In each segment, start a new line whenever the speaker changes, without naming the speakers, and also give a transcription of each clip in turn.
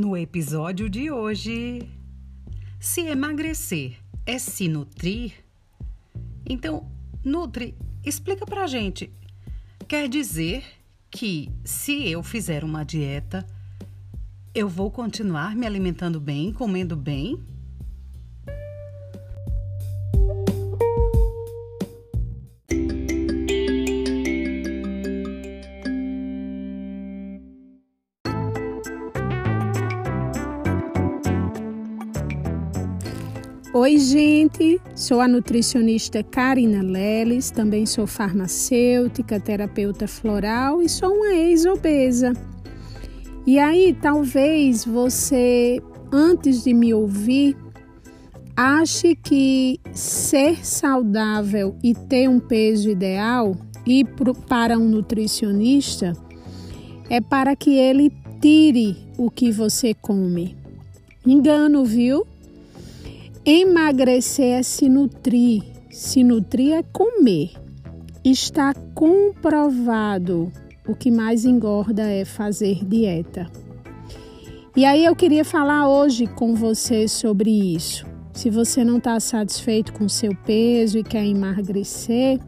No episódio de hoje, se emagrecer é se nutrir, então, Nutri, explica pra gente. Quer dizer que se eu fizer uma dieta, eu vou continuar me alimentando bem, comendo bem?
Oi, gente. Sou a nutricionista Karina Leles, também sou farmacêutica, terapeuta floral e sou uma ex-obesa. E aí, talvez você, antes de me ouvir, ache que ser saudável e ter um peso ideal e para um nutricionista é para que ele tire o que você come. Engano, viu? Emagrecer é se nutrir, se nutrir é comer. Está comprovado. O que mais engorda é fazer dieta. E aí eu queria falar hoje com você sobre isso. Se você não está satisfeito com seu peso e quer emagrecer,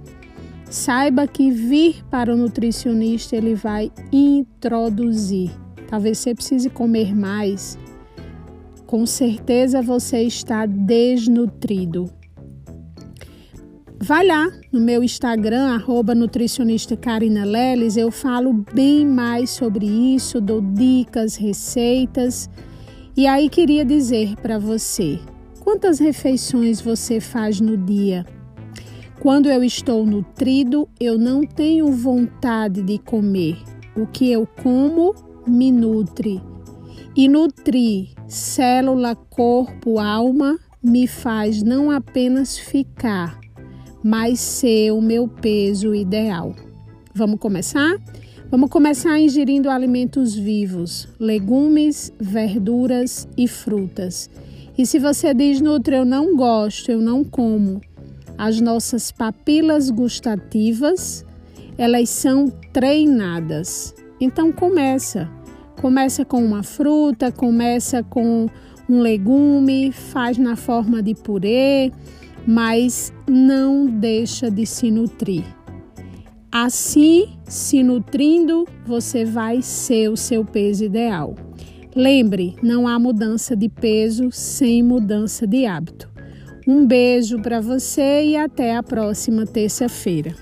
saiba que vir para o nutricionista ele vai introduzir. Talvez você precise comer mais, com certeza você está desnutrido. Vai lá no meu Instagram, arroba nutricionista Karina Leles, eu falo bem mais sobre isso, dou dicas, receitas. E aí queria dizer para você, quantas refeições você faz no dia? Quando eu estou nutrido, eu não tenho vontade de comer. O que eu como me nutre. E nutrir célula, corpo, alma me faz não apenas ficar, mas ser o meu peso ideal. Vamos começar? Vamos começar ingerindo alimentos vivos, legumes, verduras e frutas. E se você diz, Nutri, eu não gosto, eu não como, as nossas papilas gustativas, elas são treinadas. Então começa. Começa com uma fruta, começa com um legume, faz na forma de purê, mas não deixa de se nutrir. Assim, se nutrindo, você vai ser o seu peso ideal. Lembre, não há mudança de peso sem mudança de hábito. Um beijo para você e até a próxima terça-feira.